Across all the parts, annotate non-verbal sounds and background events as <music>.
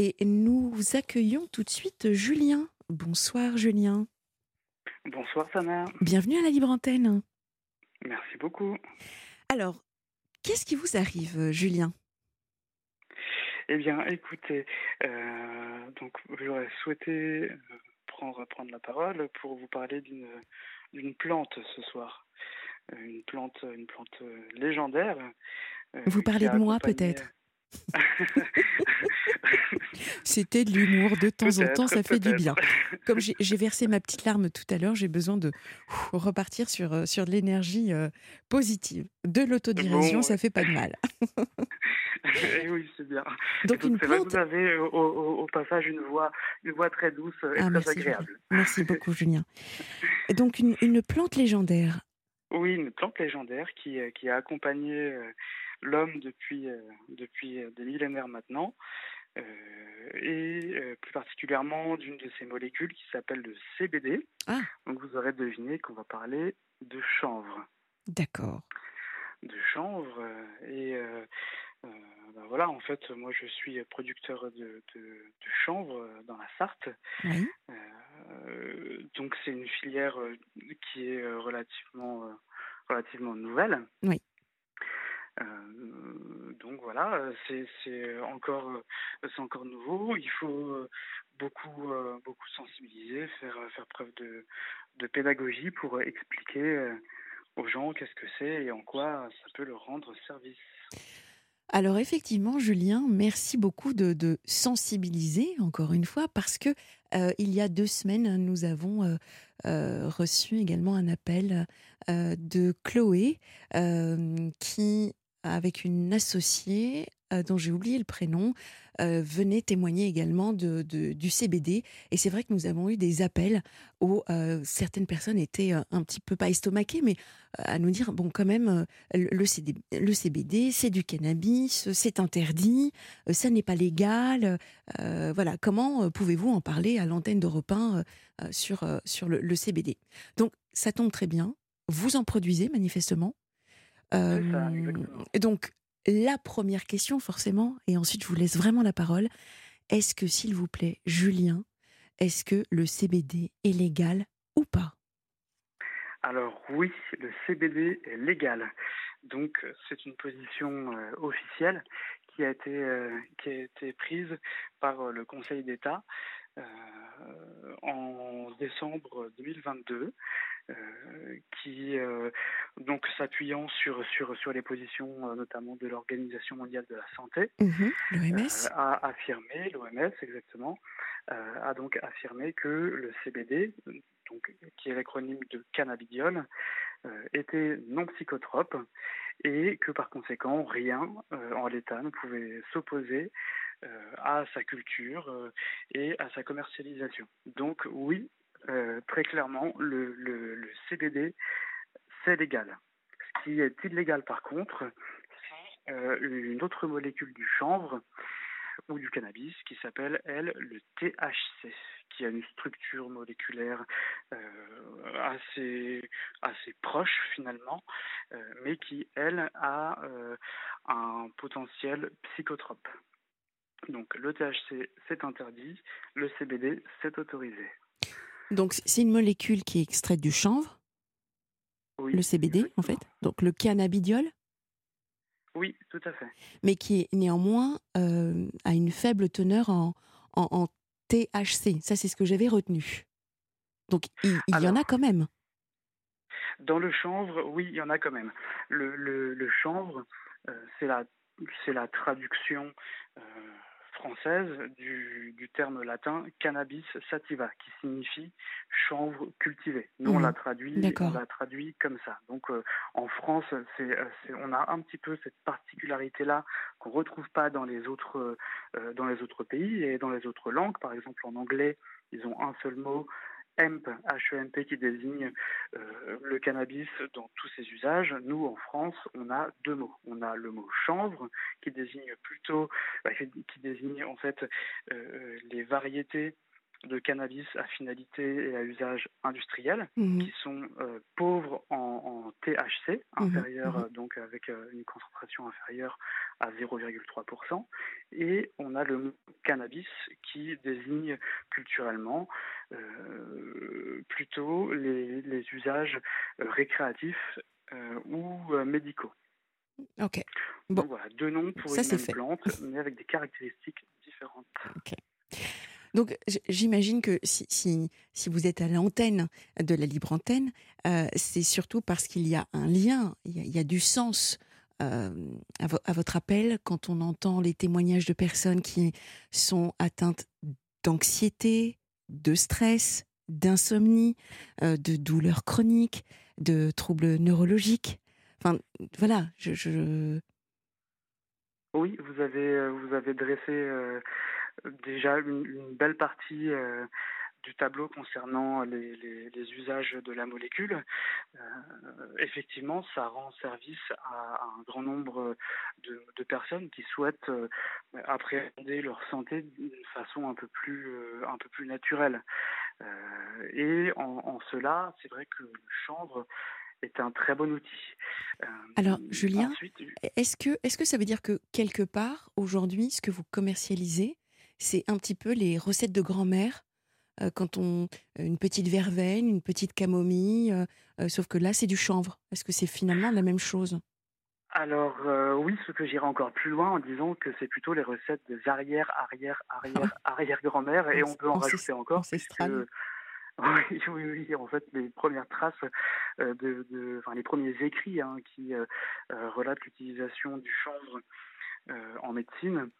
Et nous accueillons tout de suite Julien. Bonsoir Julien. Bonsoir Sana. Bienvenue à la Libre Antenne. Merci beaucoup. Alors, qu'est-ce qui vous arrive Julien? Eh bien, écoutez, euh, donc j'aurais souhaité euh, prendre, prendre la parole pour vous parler d'une plante ce soir. Euh, une plante, une plante légendaire. Vous parlez de moi peut-être? <laughs> C'était de l'humour, de temps en temps, ça fait du bien. Comme j'ai versé ma petite larme tout à l'heure, j'ai besoin de repartir sur, euh, sur de l'énergie euh, positive. De l'autodirision, ça fait pas de mal. <laughs> Eh oui, c'est bien. Donc, une plante... vous avez au, passage une voix, une voix très douce et ah, très agréable. Merci beaucoup, <laughs> Julien. Donc une, une, plante légendaire. Oui, une plante légendaire qui, euh, qui a accompagné l'homme depuis, euh, depuis euh, des millénaires maintenant, euh, et plus particulièrement d'une de ces molécules qui s'appelle le CBD. Ah. Donc vous aurez deviné qu'on va parler de chanvre. D'accord. De chanvre et ben voilà, en fait, moi je suis producteur de, de, chanvre dans la Sarthe. Oui. donc c'est une filière qui est relativement, relativement nouvelle. Oui. Euh, donc voilà, c'est encore, c'est encore nouveau. Il faut beaucoup, beaucoup sensibiliser, faire, faire preuve de, de pédagogie pour expliquer aux gens qu'est-ce que c'est et en quoi ça peut leur rendre service. Alors effectivement, Julien, merci beaucoup de, de sensibiliser encore une fois parce que il y a deux semaines, nous avons reçu également un appel de Chloé qui avec une associée euh, dont j'ai oublié le prénom, euh, venait témoigner également de, du CBD. Et c'est vrai que nous avons eu des appels où euh, certaines personnes étaient un petit peu pas estomaquées, mais à nous dire bon, quand même, le, le CBD, c'est du cannabis, c'est interdit, ça n'est pas légal. voilà, comment pouvez-vous en parler à l'antenne d'Europe 1 sur, sur le, le CBD Donc, ça tombe très bien. Vous en produisez manifestement? Et donc, la première question, forcément, et ensuite je vous laisse vraiment la parole. Est-ce que, s'il vous plaît, Julien, est-ce que le CBD est légal ou pas? Alors oui, le CBD est légal. Donc c'est une position officielle qui a été qui a été prise par le Conseil d'État en décembre 2022 euh, qui, euh, donc s'appuyant sur, sur, sur les positions euh, notamment de l'Organisation mondiale de la santé, mhm, a affirmé, l'OMS exactement, a donc affirmé que le CBD, donc, qui est l'acronyme de cannabidiol, était non psychotrope et que par conséquent rien en l'état ne pouvait s'opposer à sa culture et à sa commercialisation. Donc oui, euh, très clairement, le, le, CBD, c'est légal. Ce qui est illégal, par contre, c'est euh, une autre molécule du chanvre ou du cannabis qui s'appelle, elle, le THC, qui a une structure moléculaire euh, assez proche finalement, mais qui, elle, a un potentiel psychotrope. Donc le THC, c'est interdit, le CBD, c'est autorisé. Donc c'est une molécule qui est extraite du chanvre, le CBD en fait, donc le cannabidiol? Oui, tout à fait. Mais qui est néanmoins euh, a une faible teneur en, en, THC. Ça, c'est ce que j'avais retenu. Donc il, y en a quand même. Dans le chanvre, oui, il y en a quand même. Le, le, chanvre, euh, c'est la, la traduction euh, française du, du, terme latin cannabis sativa, qui signifie chanvre cultivé. Nous, on mmh. l'a traduit, on l'a traduit comme ça. Donc, euh, en France, euh, c'est, on a un petit peu cette particularité-là qu'on retrouve pas dans les autres, euh, dans les autres pays et dans les autres langues. Par exemple, en anglais, ils ont un seul mot hemp, H-E-M-P, qui désigne euh, le cannabis dans tous ses usages. Nous, en France, on a deux mots. On a le mot chanvre, qui désigne plutôt, bah, qui désigne en fait euh, les variétés de cannabis à finalité et à usage industriel, Mmh qui sont euh, pauvres en, THC, Mmh inférieur, mmh euh, donc avec euh, une concentration inférieure à 0,3%, et on a le mot cannabis qui désigne culturellement euh, plutôt les, les usages récréatifs ou médicaux. OK. Bon, Donc voilà, deux noms pour ça une même fait. plante, mais avec des caractéristiques différentes. OK. Donc j'imagine que si vous êtes à l'antenne de la libre antenne, heu, c'est surtout parce qu'il y a un lien, il y a du sens, hem, à vo à votre appel quand on entend les témoignages de personnes qui sont atteintes d'anxiété, de stress, d'insomnie, heu, de douleurs chroniques, de troubles neurologiques. Enfin, voilà, Oui, vous avez, euh, vous avez dressé euh, déjà une, une belle partie euh, du tableau concernant les, les- les usages de la molécule. Euh, effectivement, ça rend service à, à un grand nombre de, de personnes qui souhaitent euh, appréhender leur santé d'une façon un peu plus, euh, un peu plus naturelle. Et en, en cela, c'est vrai que le chanvre est un très bon outil. Alors Julien ensuite, Est-ce que, est-ce que ça veut dire que quelque part, aujourd'hui, ce que vous commercialisez, c'est un petit peu les recettes de grand-mère euh, quand on une petite verveine, une petite camomille, euh, euh, sauf que là c'est du chanvre. Est-ce que c'est finalement la même chose? Alors euh, oui, ce que j'irai encore plus loin en disant que c'est plutôt les recettes des arrière, arrière, arrière, arrière grand-mère et on peut en rajouter encore ancestrales. <laughs> oui, oui, oui, en fait les premières traces euh, de, de- enfin les premiers écrits hein, qui euh, euh, relatent l'utilisation du chanvre euh, en médecine, euh,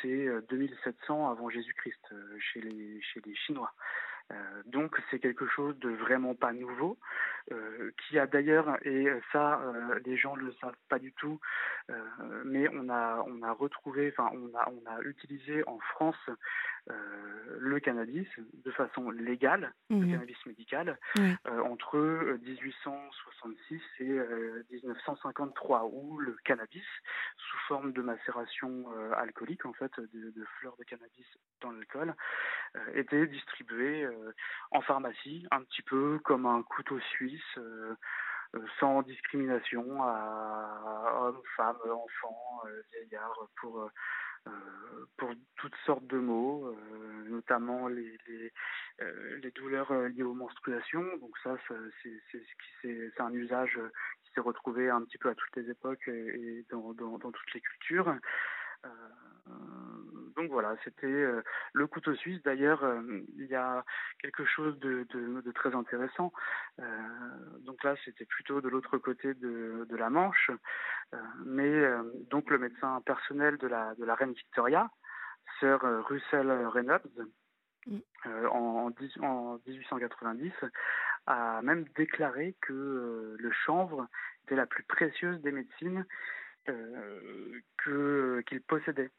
c'est euh, 2700 avant Jésus-Christ euh, chez les Chinois. Euh, donc c'est quelque chose de vraiment pas nouveau, euh, qui a d'ailleurs, et ça euh, les gens ne le savent pas du tout, euh, mais on a, on a retrouvé, enfin on a, on a utilisé en France le cannabis de façon légale, le Mhm. cannabis médical, entre euh, 1866 et euh, 1953, où le cannabis, sous forme de macération alcoolique en fait, de, de fleurs de cannabis dans l'alcool, était distribué en pharmacie, un petit peu comme un couteau suisse, euh, euh, sans discrimination à hommes, femmes, enfants, euh, vieillards, pour, pour toutes sortes de maux, notamment les, les, douleurs liées aux menstruations. Donc ça, c'est un usage qui s'est retrouvé un petit peu à toutes les époques et, dans, dans toutes les cultures. Euh, donc voilà, c'était euh, le couteau suisse. D'ailleurs, euh, il y a quelque chose de, de- de très intéressant. Donc là, c'était plutôt de l'autre côté de, de la Manche. Mais donc le médecin personnel de la, de la reine Victoria, Sir euh, Russell Reynolds, Mm. euh, en, en dix- en 1890, a même déclaré que euh, le chanvre était la plus précieuse des médecines que qu'il possédait.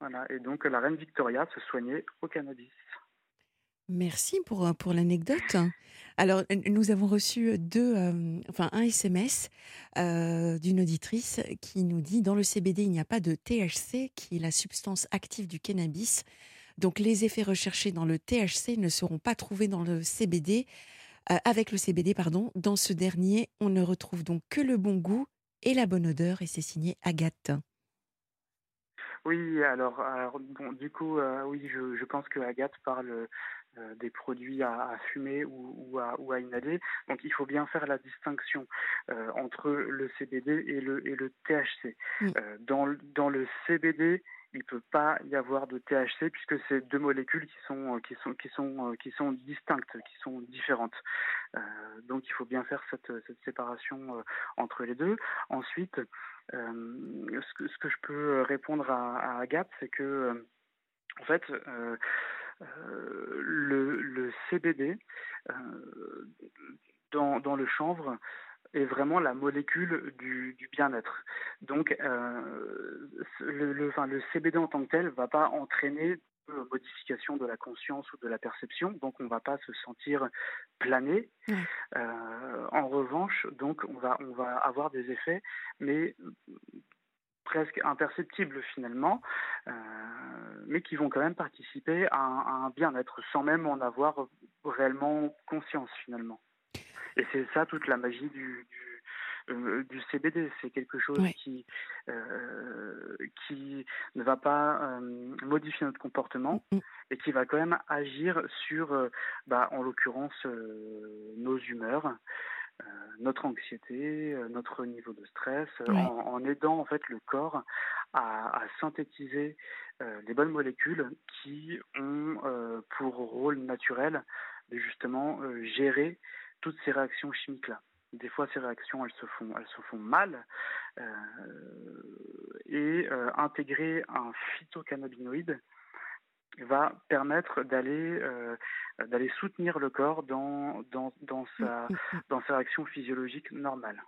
Voilà. Et donc la reine Victoria se soignait au cannabis. Merci pour, euh, pour l'anecdote. Alors, nous avons reçu deux, euh, enfin, un SMS euh, d'une auditrice qui nous dit Dans le CBD, il n'y a pas de THC, qui est la substance active du cannabis. Donc, les effets recherchés dans le THC ne seront pas trouvés dans le CBD, euh, avec le CBD, pardon. Dans ce dernier, on ne retrouve donc que le bon goût et la bonne odeur, et c'est signé Agathe. Oui, alors, alors, bon, du coup, euh, oui, je, je pense que Agathe parle euh, des produits à, à fumer ou, ou, à, ou à inhaler. Donc, il faut bien faire la distinction euh, entre le CBD et le, et le THC. Dans le CBD, il ne peut pas y avoir de THC puisque c'est deux molécules qui sont, qui sont, qui sont, euh, qui sont distinctes, qui sont différentes. Euh, donc, il faut bien faire cette, cette séparation euh, entre les deux. Ensuite, euh, ce, que, je peux répondre à, à Agathe, c'est que, euh, en fait, euh, euh, le, le CBD euh, dans le chanvre est vraiment la molécule du, du bien-être. Donc, euh, le, le, enfin, le CBD en tant que tel ne va pas entraîner de modification de la conscience ou de la perception, donc on ne va pas se sentir plané. Euh, en revanche, donc on va, on va avoir des effets, mais presque imperceptibles finalement, mais qui vont quand même participer à un, bien-être sans même en avoir réellement conscience finalement. Et c'est ça toute la magie du, du, du CBD. C'est quelque chose qui, qui ne va pas modifier notre comportement mm, mm. et qui va quand même agir sur, bah, en l'occurrence, nos humeurs. Euh, notre anxiété, euh, notre niveau de stress, euh, en, aidant en fait le corps à, synthétiser les bonnes molécules qui ont pour rôle naturel de justement gérer toutes ces réactions chimiques là. Des fois, ces réactions, elles se font, elles se font mal. et intégrer un phytocannabinoïde va permettre d'aller euh, d'aller soutenir le corps dans, dans, dans, sa, <laughs> dans sa réaction physiologique normale.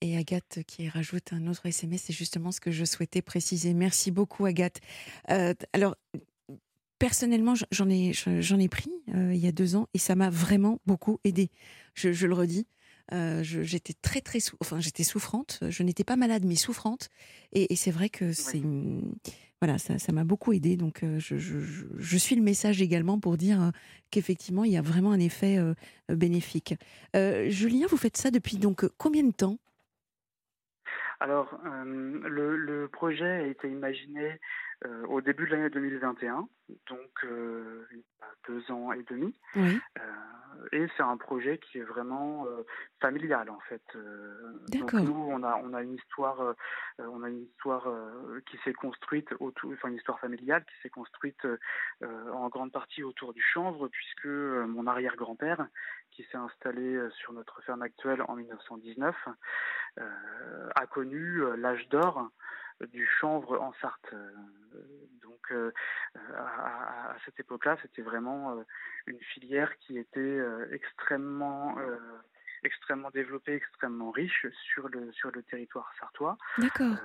Et Agathe qui rajoute un autre SMS, c'est justement ce que je souhaitais préciser. Merci beaucoup Agathe. Euh, alors, personnellement, j'en ai, j'en ai pris euh, il y a deux ans et ça m'a vraiment beaucoup aidé. Je, je le redis. j'étais très très enfin j'étais souffrante je n'étais pas malade mais souffrante et, et c'est vrai que c'est voilà, ça m'a beaucoup aidé. Donc, euh, je, suis le message également pour dire euh, qu'effectivement, il y a vraiment un effet euh, bénéfique. Julien, vous faites ça depuis donc combien de temps? Alors, le, projet a été imaginé au début de l'année 2021, donc il y a deux ans et demi. Oui et c'est un projet qui est vraiment euh, familial en fait. Euh, donc nous, on a on a une histoire, euh, on a une histoire qui s'est construite autour, enfin une histoire familiale qui s'est construite en grande partie autour du chanvre, puisque mon arrière-grand-père, qui s'est installé sur notre ferme actuelle en 1919, a connu l'âge d'or du chanvre en Sarthe. Donc à, à, cette époque-là, c'était vraiment une filière qui était extrêmement extrêmement développée, extrêmement riche sur le sur le territoire sartois. D'accord.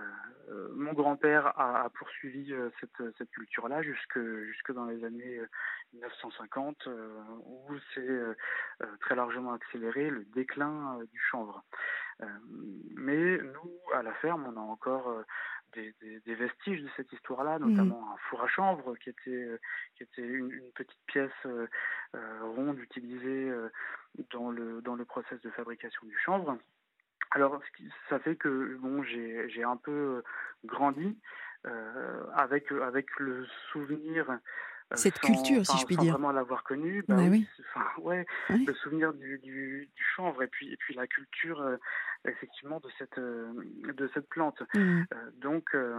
mon grand-père a, poursuivi cette, cette culture-là jusque jusque dans les années 1950, où c'est très largement accéléré le déclin du chanvre. mais nous, à la ferme, on a encore des, vestiges de cette histoire-là, mmh. notamment un four à chanvre qui était, euh, qui était une, petite pièce euh, euh, ronde utilisée dans le, dans le process de fabrication du chanvre. Alors, ça fait que bon, j'ai un peu grandi avec, avec le souvenir cette culture, si je puis dire. vraiment l'avoir connu, bah oui. ouais, le souvenir du, du, du, chanvre et puis, et puis la culture effectivement de cette euh, de cette plante. Mmh. Euh, donc euh,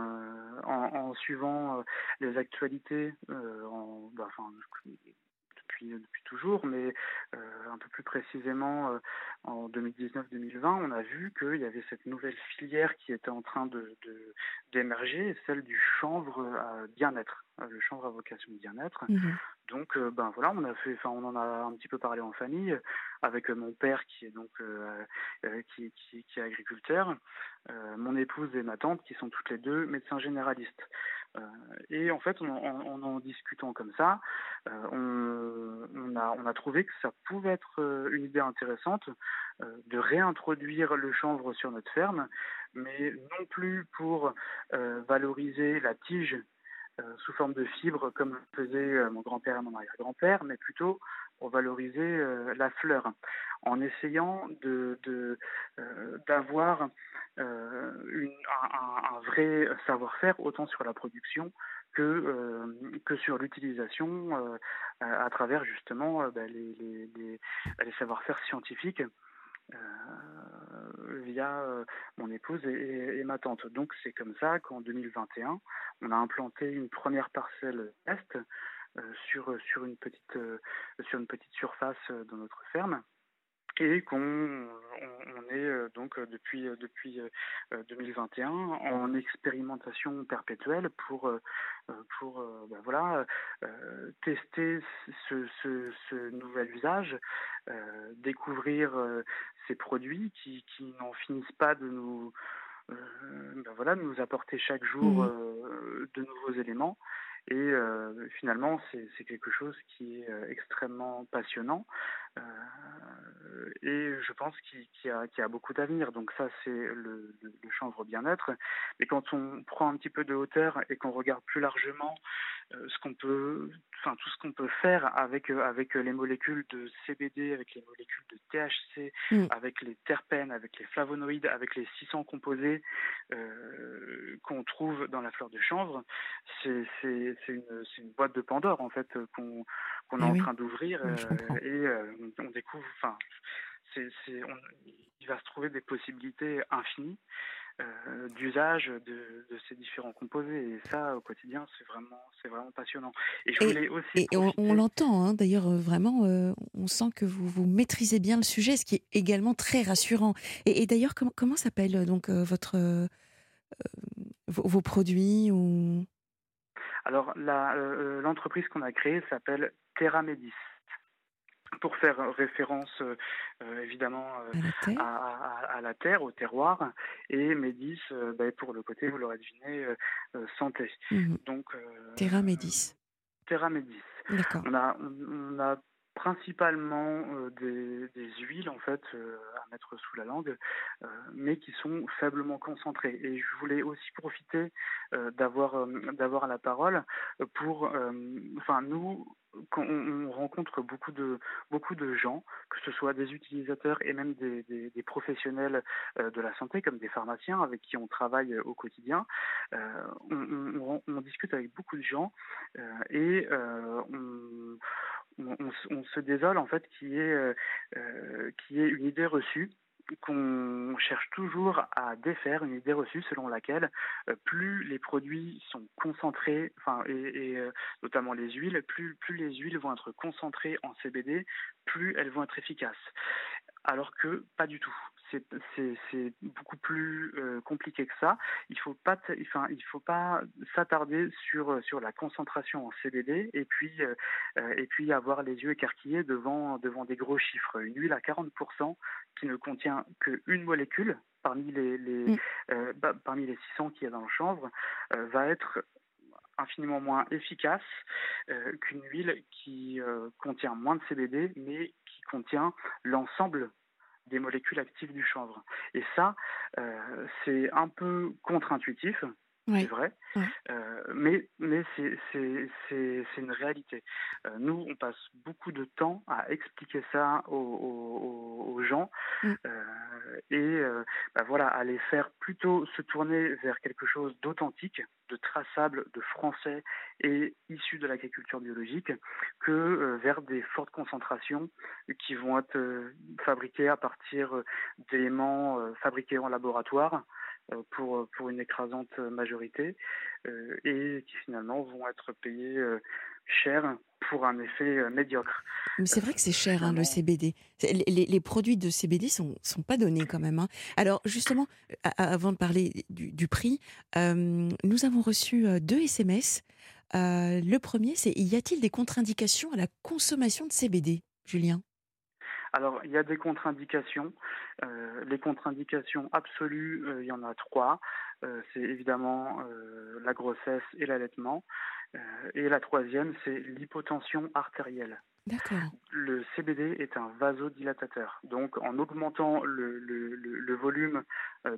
en, en, suivant les actualités, en, bah, enfin, depuis, depuis toujours, mais un peu plus précisément en 2019-2020, on a vu qu'il y avait cette nouvelle filière qui était en train de d'émerger, celle du chanvre à bien-être, le chanvre à vocation de bien-être. Mmh. Donc, ben voilà, on a fait, enfin, on en a un petit peu parlé en famille avec mon père qui est donc qui, qui, qui, est agriculteur, mon épouse et ma tante qui sont toutes les deux médecins généralistes. Et en fait, en en, en, discutant comme ça, on, on, a, on trouvé que ça pouvait être une idée intéressante de réintroduire le chanvre sur notre ferme, mais non plus pour valoriser la tige euh, sous forme de fibres comme le faisaient euh, mon grand-père et mon arrière-grand-père, mais plutôt valoriser euh, la fleur, en essayant de d'avoir un, un, vrai savoir-faire autant sur la production que sur l'utilisation à, travers justement bah, les, savoir-faire scientifiques euh, via euh, mon épouse et, ma tante. Donc c'est comme ça qu'en 2021, on a implanté une première parcelle est euh, sur, sur, une petite, sur une petite surface dans notre ferme et qu'on on, est donc depuis depuis 2021 en expérimentation perpétuelle pour pour ben voilà tester ce, ce, ce, nouvel usage découvrir ces produits qui, qui n'en finissent pas de nous, euh, ben voilà, de nous apporter chaque jour mmh. euh, de nouveaux éléments. Et euh, finalement, c'est quelque chose qui est extrêmement passionnant et je pense qu'il y, a, beaucoup d'avenir. Donc ça, c'est le, le, chanvre bien-être. Mais quand on prend un petit peu de hauteur et qu'on regarde plus largement euh, ce qu'on peut, enfin tout ce qu'on peut faire avec euh, avec les molécules de CBD, avec les molécules de THC, mm. avec les terpènes, avec les flavonoïdes, avec les 600 composés euh, qu'on trouve dans la fleur de chanvre, c'est une, une boîte de Pandore en fait qu'on est eh en train d'ouvrir et on, découvre, enfin c'est il va se trouver des possibilités infinies. Euh, d'usage de, ces différents composés. Et ça, au quotidien, c'est vraiment, c'est vraiment passionnant. Et je voulais aussi. Et on, l'entend, hein, d'ailleurs, euh, vraiment, euh, on sent que vous, vous maîtrisez bien le sujet, ce qui est également très rassurant. Et, d'ailleurs, comment, comment s'appelle donc votre vos, produits ou... Alors, l'entreprise qu'on a créée s'appelle Terra Medis pour faire référence euh, euh, évidemment euh, à, la terre, au terroir, et Médis ben, pour le côté, vous l'aurez deviné, santé. Mhm. Donc, Terra Médis. Terra Médis. On a, on a principalement des, huiles en fait à mettre sous la langue, mais qui sont faiblement concentrées. Et je voulais aussi profiter d'avoir d'avoir la parole pour, enfin nous quand on, rencontre beaucoup de, beaucoup de gens, que ce soit des utilisateurs et même des, professionnels euh, de la santé, comme des pharmaciens avec qui on travaille au quotidien. Euh, on, discute avec beaucoup de gens euh, et on, on, se désole en fait qui est, qui est une idée reçue qu'on cherche toujours à défaire une idée reçue selon laquelle euh, plus les produits sont concentrés, enfin et, euh, notamment les huiles, plus les huiles vont être concentrées en CBD, plus elles vont être efficaces. Alors que pas du tout c'est beaucoup plus euh, compliqué que ça. Il faut pas, enfin, il faut pas s'attarder sur sur la concentration en CBD et puis euh, et puis avoir les yeux écarquillés devant devant des gros chiffres. Une huile à 40% qui ne contient qu'une molécule parmi les, les mm. euh, bah, parmi les 600 qu'il y a dans le chanvre va être infiniment moins efficace qu'une huile qui contient moins de CBD mais qui contient l'ensemble des molécules actives du chanvre. Et ça, euh, c'est un peu contre-intuitif, c'est vrai, euh, mais, mais c'est une réalité. Euh, nous, on passe beaucoup de temps à expliquer ça aux, aux, gens mm. et bah voilà, à les faire plutôt se tourner vers quelque chose d'authentique, de traçable, de français et issu de l'agriculture biologique que euh, vers des fortes concentrations qui vont être euh, fabriquées à partir euh, d'éléments fabriqués en laboratoire pour, pour une écrasante majorité et qui finalement vont être payés cher pour un effet médiocre. Mais c'est vrai que c'est cher hein, le CBD. Les, les, produits de CBD sont sont pas donnés quand même. Hein. Alors justement, avant de parler du, prix, nous avons reçu deux SMS euh, le premier, c'est y a-t-il des contre-indications à la consommation de CBD, Julien alors, il y a des contre-indications. Euh, les contre-indications absolues, euh, il y en a trois. c'est évidemment la grossesse et l'allaitement. et la troisième, c'est l'hypotension artérielle. Le CBD est un vasodilatateur. Donc, en augmentant le, volume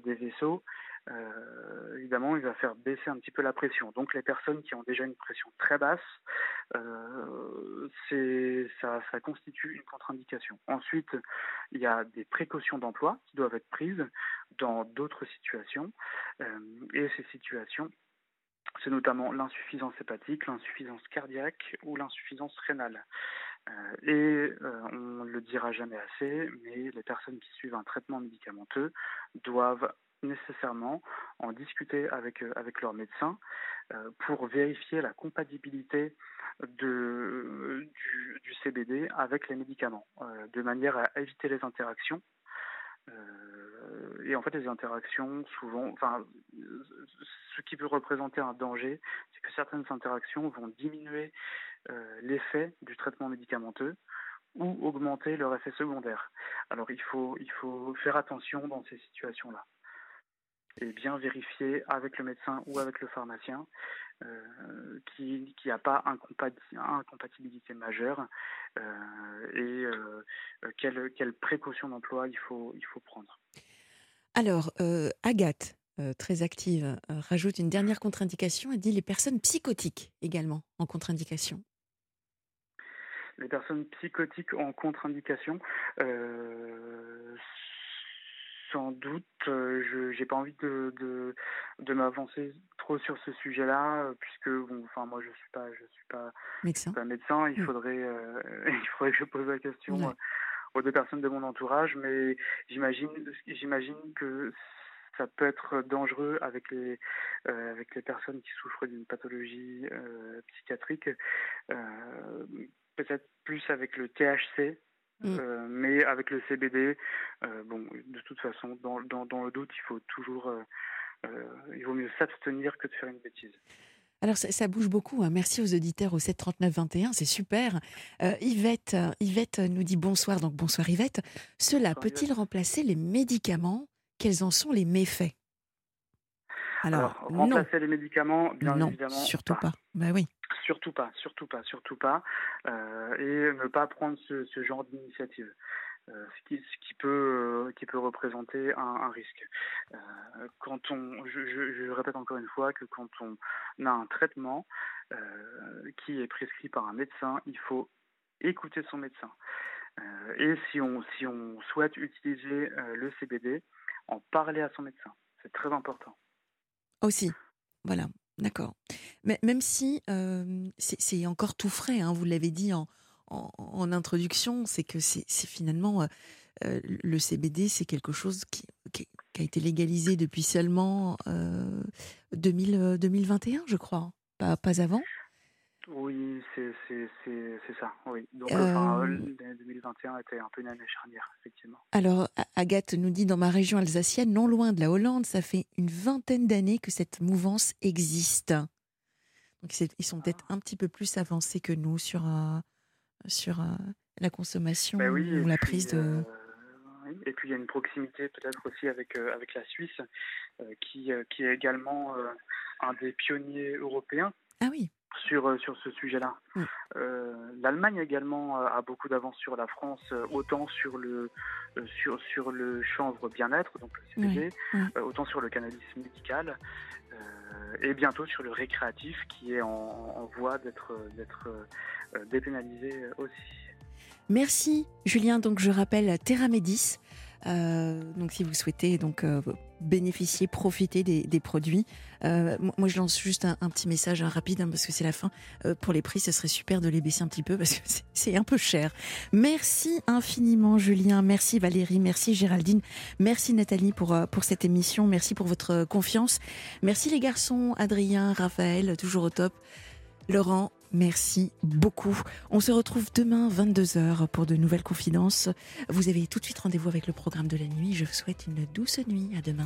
des vaisseaux, euh, évidemment, il va faire baisser un petit peu la pression. Donc, les personnes qui ont déjà une pression très basse, euh, ça, constitue une contre-indication. Ensuite, il y a des précautions d'emploi qui doivent être prises dans d'autres situations. Euh, et ces situations, c'est notamment l'insuffisance hépatique, l'insuffisance cardiaque ou l'insuffisance rénale. Et on ne le dira jamais assez, mais les personnes qui suivent un traitement médicamenteux doivent nécessairement en discuter avec, euh, avec leur médecin euh, pour vérifier la compatibilité de, du, CBD avec les médicaments, euh, de manière à éviter les interactions et en fait, les interactions, souvent, enfin, ce qui peut représenter un danger, c'est que certaines interactions vont diminuer l'effet du traitement médicamenteux ou augmenter leur effet secondaire. Alors, il faut, il faut faire attention dans ces situations-là. Et bien vérifier avec le médecin ou avec le pharmacien euh, qui n'y a pas incompatibilité majeure euh, et euh, quelles quelle précautions d'emploi il faut, il faut prendre. Alors, Agathe, très active, rajoute une dernière contre-indication. Elle dit les personnes psychotiques également en contre-indication. Les personnes psychotiques en contre-indication, sans doute, je n'ai pas envie de, de, de m'avancer trop sur ce sujet-là, euh, puisque bon, enfin moi je suis pas, je suis pas médecin. Pas médecin. Il mm. faudrait, euh, <laughs> il faudrait que je pose la question euh, aux deux personnes de mon entourage, mais j'imagine, j'imagine que ça peut être dangereux avec les avec les personnes qui souffrent d'une pathologie psychiatrique, peut-être plus avec le THC Mm. Euh, mais avec le CBD, euh, bon, de toute façon, dans, dans, dans, le doute, il faut toujours, euh, il vaut mieux s'abstenir que de faire une bêtise. Alors ça, bouge beaucoup. Hein. Merci aux auditeurs au 7 39 21, c'est super. Yvette, Yvette nous dit bonsoir, donc bonsoir Yvette. Cela peut-il remplacer les médicaments? Quels en sont les méfaits? Alors, remplacer les médicaments, bien non, évidemment. Surtout pas. Bah oui. Surtout pas, surtout pas, surtout pas. Euh, et ne pas prendre ce, ce genre d'initiative. Euh, ce, qui, ce qui peut euh, qui peut représenter un, un risque. Euh, quand on, je, je, je, répète encore une fois que quand on a un traitement qui est prescrit par un médecin, il faut écouter son médecin. Et si on si on souhaite utiliser le CBD, en parler à son médecin, c'est très important. Aussi, voilà. D'accord. Mais même si euh, c'est encore tout frais, hein, vous l'avez dit en, introduction, c'est que c'est finalement euh, euh, le CBD, c'est quelque chose qui, a été légalisé depuis seulement 2000, 2021, je crois, pas, pas avant. Oui, c'est ça, oui. Donc, euh... 2021 était un peu une année charnière, effectivement. Alors, Agathe nous dit, dans ma région alsacienne, non loin de la Hollande, ça fait une vingtaine d'années que cette mouvance existe. Donc, ils sont peut-être un petit peu plus avancés que nous sur, euh, sur euh, la consommation ben ou la prise de... Euh, et puis, il y a une proximité peut-être aussi avec, avec la Suisse, qui, qui est également un des pionniers européens. Ah oui sur, euh, sur ce sujet-là. Mm. Euh, L'Allemagne également euh, a beaucoup d'avance sur la France, autant sur le, sur, sur le chanvre bien-être, donc le CBD, autant sur le cannabis médical, et bientôt sur le récréatif qui est en, en voie d'être dépénalisé aussi. Merci Julien, donc je rappelle Terra Médis. Euh, donc si vous souhaitez donc euh, bénéficier, profiter des, produits, euh, moi je lance juste un, un petit message hein, rapide hein, parce que c'est la fin. Euh, pour les prix, ce serait super de les baisser un petit peu parce que c'est un peu cher. Merci infiniment Julien, merci Valérie, merci Géraldine, merci Nathalie pour pour cette émission, merci pour votre confiance, merci les garçons, Adrien, Raphaël, toujours au top. Laurent, merci beaucoup. On se retrouve demain 22h pour de nouvelles confidences. Vous avez tout de suite rendez-vous avec le programme de la nuit. Je vous souhaite une douce nuit. À demain.